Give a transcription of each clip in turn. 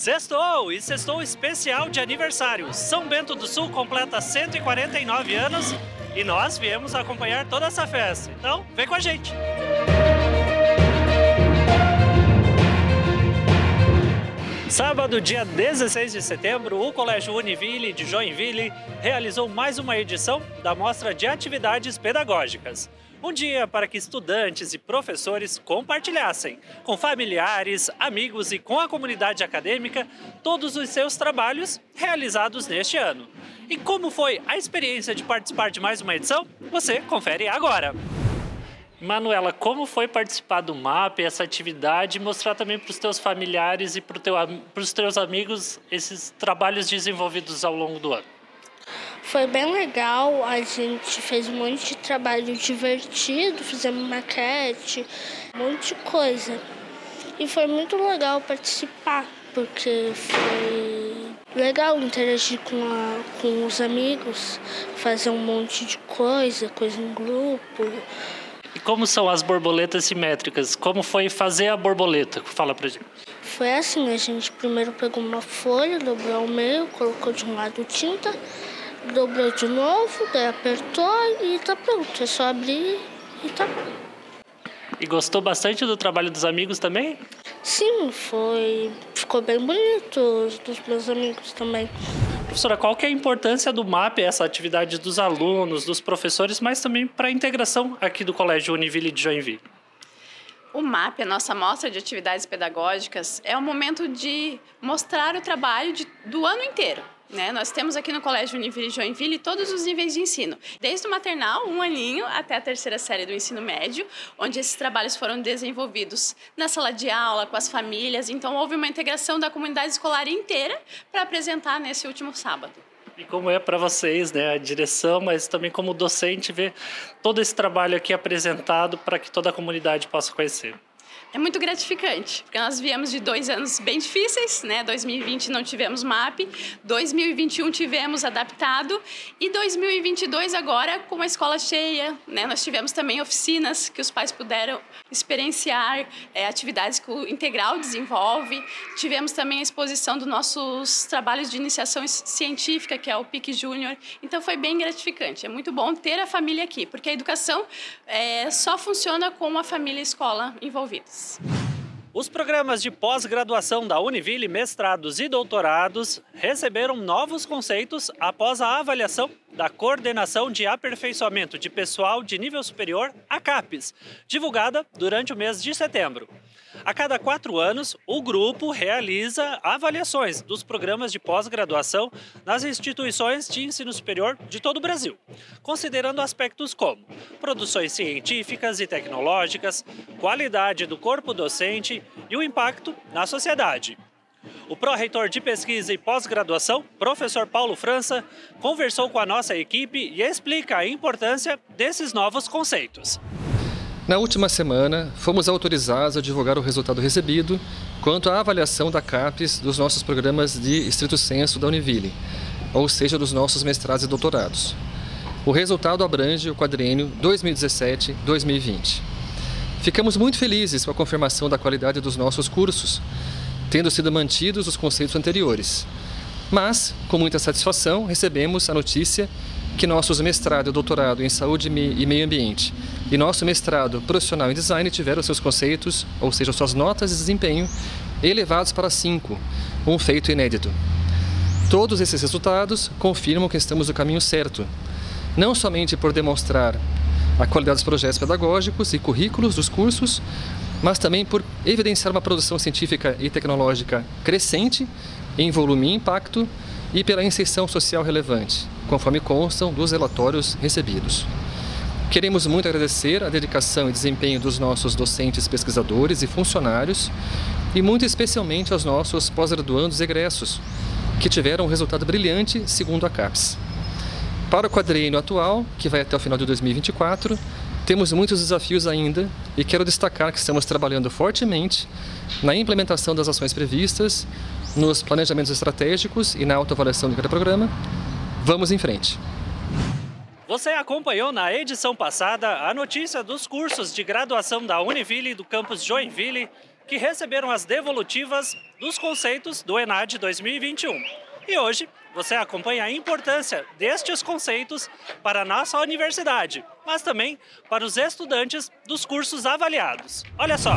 Sextou! E sextou especial de aniversário. São Bento do Sul completa 149 anos e nós viemos acompanhar toda essa festa. Então, vem com a gente! Sábado, dia 16 de setembro, o Colégio Univille de Joinville realizou mais uma edição da Mostra de Atividades Pedagógicas. Um dia para que estudantes e professores compartilhassem com familiares, amigos e com a comunidade acadêmica todos os seus trabalhos realizados neste ano. E como foi a experiência de participar de mais uma edição? Você confere agora. Manuela, como foi participar do MAP, essa atividade, e mostrar também para os teus familiares e para teu, os teus amigos esses trabalhos desenvolvidos ao longo do ano? Foi bem legal, a gente fez um monte de trabalho divertido, fizemos maquete, um monte de coisa. E foi muito legal participar, porque foi legal interagir com, a, com os amigos, fazer um monte de coisa, coisa em grupo. E como são as borboletas simétricas? Como foi fazer a borboleta? Fala pra gente. Foi assim, a gente primeiro pegou uma folha, dobrou ao meio, colocou de um lado tinta, dobrou de novo, daí apertou e tá pronto. É só abrir e tá E gostou bastante do trabalho dos amigos também? Sim, foi. Ficou bem bonito dos meus amigos também. Professora, qual que é a importância do MAP, essa atividade dos alunos, dos professores, mas também para a integração aqui do Colégio Univille de Joinville? O MAP, a nossa mostra de atividades pedagógicas, é um momento de mostrar o trabalho de, do ano inteiro. Né? Nós temos aqui no Colégio Univille Joinville todos os níveis de ensino, desde o maternal, um aninho, até a terceira série do ensino médio, onde esses trabalhos foram desenvolvidos na sala de aula, com as famílias. Então, houve uma integração da comunidade escolar inteira para apresentar nesse último sábado. E como é para vocês, né, a direção, mas também como docente, ver todo esse trabalho aqui apresentado para que toda a comunidade possa conhecer é muito gratificante, porque nós viemos de dois anos bem difíceis, né? 2020 não tivemos MAP, 2021 tivemos adaptado e 2022 agora com a escola cheia, né? Nós tivemos também oficinas que os pais puderam experienciar é, atividades que o Integral desenvolve. Tivemos também a exposição dos nossos trabalhos de iniciação científica, que é o PIC Júnior. Então foi bem gratificante. É muito bom ter a família aqui, porque a educação é, só funciona com a família e a escola envolvidas. Os programas de pós-graduação da Univille, mestrados e doutorados, receberam novos conceitos após a avaliação da Coordenação de Aperfeiçoamento de Pessoal de Nível Superior, a CAPES, divulgada durante o mês de setembro. A cada quatro anos, o grupo realiza avaliações dos programas de pós-graduação nas instituições de ensino superior de todo o Brasil, considerando aspectos como produções científicas e tecnológicas, qualidade do corpo docente e o impacto na sociedade. O pró-reitor de pesquisa e pós-graduação, professor Paulo França, conversou com a nossa equipe e explica a importância desses novos conceitos. Na última semana, fomos autorizados a divulgar o resultado recebido quanto à avaliação da CAPES dos nossos programas de estrito senso da Univille, ou seja, dos nossos mestrados e doutorados. O resultado abrange o quadrênio 2017-2020. Ficamos muito felizes com a confirmação da qualidade dos nossos cursos, tendo sido mantidos os conceitos anteriores. Mas, com muita satisfação, recebemos a notícia que nossos mestrado e doutorado em saúde e meio ambiente e nosso mestrado profissional em design tiveram seus conceitos, ou seja, suas notas de desempenho, elevados para 5, um feito inédito. Todos esses resultados confirmam que estamos no caminho certo, não somente por demonstrar a qualidade dos projetos pedagógicos e currículos dos cursos, mas também por evidenciar uma produção científica e tecnológica crescente em volume e impacto e pela inserção social relevante, conforme constam dos relatórios recebidos. Queremos muito agradecer a dedicação e desempenho dos nossos docentes, pesquisadores e funcionários, e muito especialmente aos nossos pós-graduandos egressos, que tiveram um resultado brilhante segundo a CAPES. Para o quadriênio atual, que vai até o final de 2024, temos muitos desafios ainda e quero destacar que estamos trabalhando fortemente na implementação das ações previstas, nos planejamentos estratégicos e na autoavaliação de cada programa. Vamos em frente. Você acompanhou na edição passada a notícia dos cursos de graduação da Univille do campus Joinville que receberam as devolutivas dos conceitos do ENAD 2021. E hoje você acompanha a importância destes conceitos para a nossa universidade, mas também para os estudantes dos cursos avaliados. Olha só!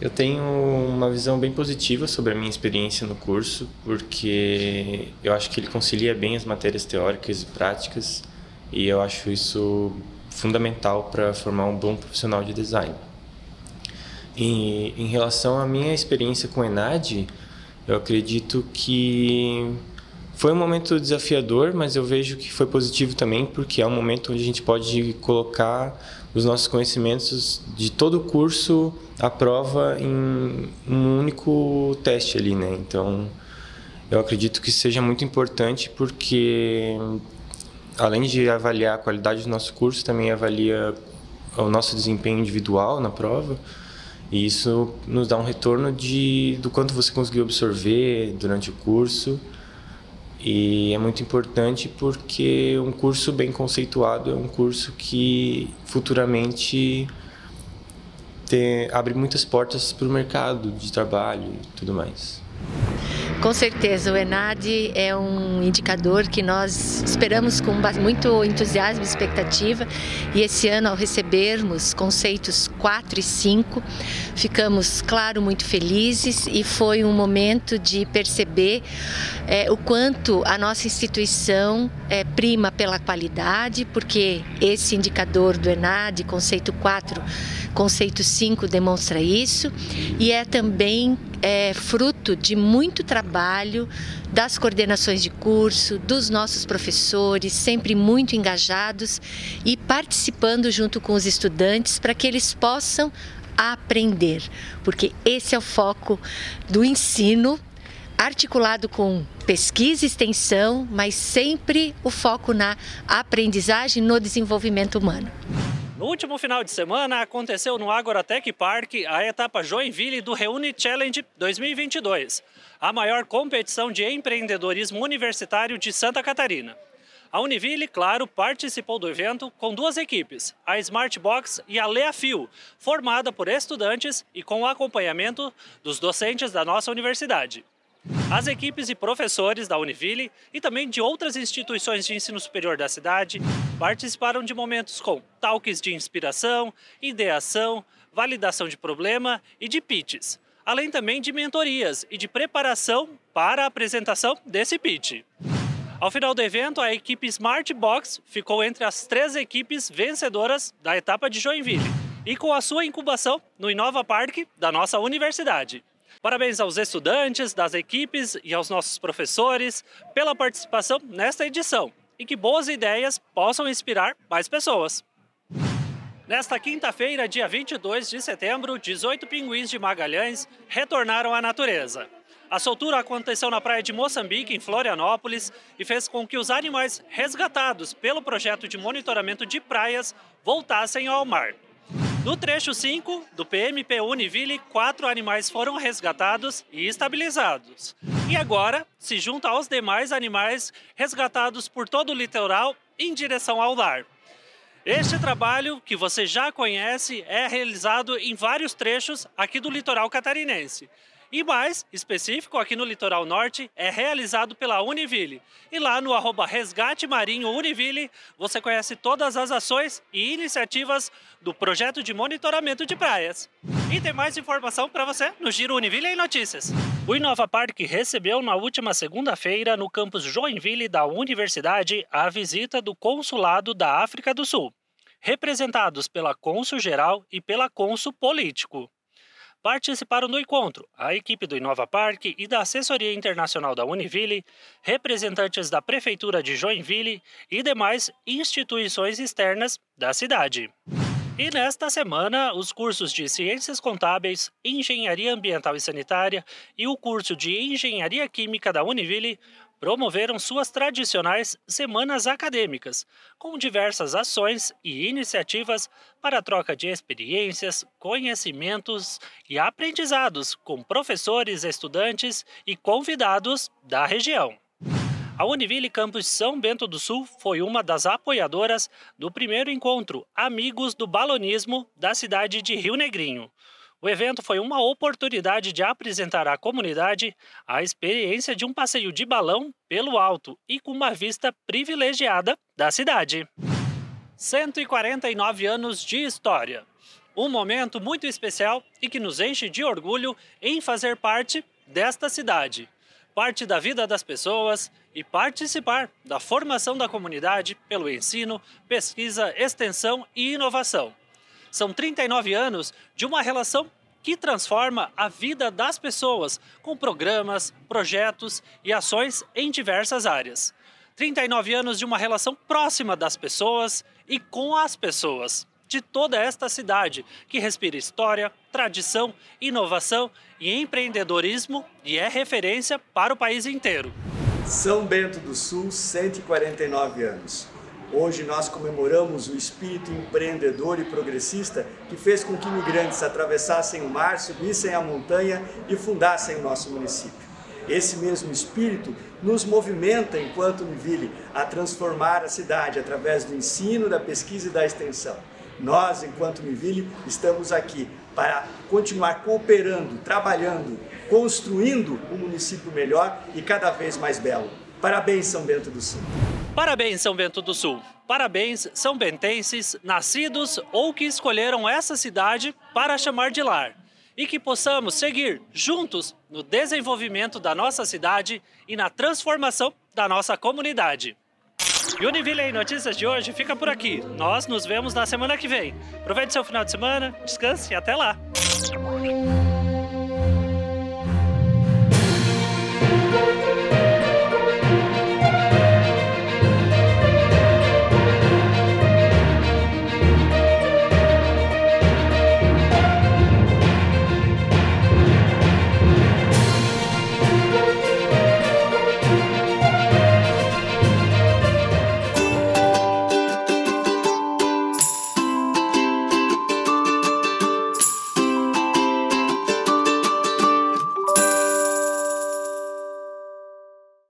Eu tenho uma visão bem positiva sobre a minha experiência no curso, porque eu acho que ele concilia bem as matérias teóricas e práticas, e eu acho isso fundamental para formar um bom profissional de design. E, em relação à minha experiência com o ENAD, eu acredito que foi um momento desafiador, mas eu vejo que foi positivo também, porque é um momento onde a gente pode colocar os nossos conhecimentos de todo o curso à prova em um único teste ali, né? Então, eu acredito que seja muito importante porque além de avaliar a qualidade do nosso curso, também avalia o nosso desempenho individual na prova. E isso nos dá um retorno de do quanto você conseguiu absorver durante o curso e é muito importante porque um curso bem conceituado é um curso que futuramente tem, abre muitas portas para o mercado de trabalho e tudo mais. Com certeza, o ENAD é um indicador que nós esperamos com muito entusiasmo e expectativa. E esse ano, ao recebermos conceitos 4 e 5, ficamos, claro, muito felizes e foi um momento de perceber é, o quanto a nossa instituição é, prima pela qualidade, porque esse indicador do ENAD, conceito 4, conceito 5, demonstra isso, e é também é, fruto de muito trabalho das coordenações de curso, dos nossos professores, sempre muito engajados e participando junto com os estudantes para que eles possam aprender, porque esse é o foco do ensino articulado com pesquisa e extensão, mas sempre o foco na aprendizagem, no desenvolvimento humano. No último final de semana aconteceu no Agorotech Park a etapa Joinville do Reúne Challenge 2022, a maior competição de empreendedorismo universitário de Santa Catarina. A Univille, claro, participou do evento com duas equipes, a Smartbox e a Leafil, formada por estudantes e com o acompanhamento dos docentes da nossa universidade. As equipes e professores da Univille e também de outras instituições de ensino superior da cidade participaram de momentos com talks de inspiração, ideação, validação de problema e de pitches, além também de mentorias e de preparação para a apresentação desse pitch. Ao final do evento, a equipe Smart Box ficou entre as três equipes vencedoras da etapa de Joinville e com a sua incubação no Inova Park da nossa universidade. Parabéns aos estudantes, das equipes e aos nossos professores pela participação nesta edição e que boas ideias possam inspirar mais pessoas. Nesta quinta-feira, dia 22 de setembro, 18 pinguins de Magalhães retornaram à natureza. A soltura aconteceu na praia de Moçambique, em Florianópolis, e fez com que os animais resgatados pelo projeto de monitoramento de praias voltassem ao mar. No trecho 5 do PMP Univille, quatro animais foram resgatados e estabilizados. E agora se junta aos demais animais resgatados por todo o litoral em direção ao lar. Este trabalho, que você já conhece, é realizado em vários trechos aqui do litoral catarinense. E mais específico, aqui no litoral norte, é realizado pela Univille. E lá no arroba Resgate Marinho Univille, você conhece todas as ações e iniciativas do projeto de monitoramento de praias. E tem mais informação para você no Giro Univille em Notícias. O Inova Park recebeu na última segunda-feira, no campus Joinville da Universidade, a visita do Consulado da África do Sul, representados pela Cônsul Geral e pela Cônsul Político. Participaram do encontro a equipe do Inova Park e da Assessoria Internacional da Univille, representantes da Prefeitura de Joinville e demais instituições externas da cidade. E nesta semana, os cursos de Ciências Contábeis, Engenharia Ambiental e Sanitária e o curso de Engenharia Química da Univille promoveram suas tradicionais semanas acadêmicas, com diversas ações e iniciativas para a troca de experiências, conhecimentos e aprendizados com professores, estudantes e convidados da região. A Univille Campus São Bento do Sul foi uma das apoiadoras do primeiro encontro Amigos do Balonismo da cidade de Rio Negrinho, O evento foi uma oportunidade de apresentar à comunidade a experiência de um passeio de balão pelo alto e com uma vista privilegiada da cidade. 149 anos de história. Um momento muito especial e que nos enche de orgulho em fazer parte desta cidade, parte da vida das pessoas e participar da formação da comunidade pelo ensino, pesquisa, extensão e inovação. São 39 anos de uma relação que transforma a vida das pessoas com programas, projetos e ações em diversas áreas. 39 anos de uma relação próxima das pessoas e com as pessoas de toda esta cidade, que respira história, tradição, inovação e empreendedorismo e é referência para o país inteiro. São Bento do Sul, 149 anos. Hoje nós comemoramos o espírito empreendedor e progressista que fez com que imigrantes atravessassem o mar, subissem a montanha e fundassem o nosso município. Esse mesmo espírito nos movimenta, enquanto Univille, a transformar a cidade através do ensino, da pesquisa e da extensão. Nós, enquanto Univille, estamos aqui para continuar cooperando, trabalhando, construindo um município melhor e cada vez mais belo. Parabéns, São Bento do Sul. Parabéns, São Bento do Sul. Parabéns, são bentenses, nascidos ou que escolheram essa cidade para chamar de lar e que possamos seguir juntos no desenvolvimento da nossa cidade e na transformação da nossa comunidade. E Univille Notícias de hoje fica por aqui. Nós nos vemos na semana que vem. Aproveite seu final de semana, descanse e até lá!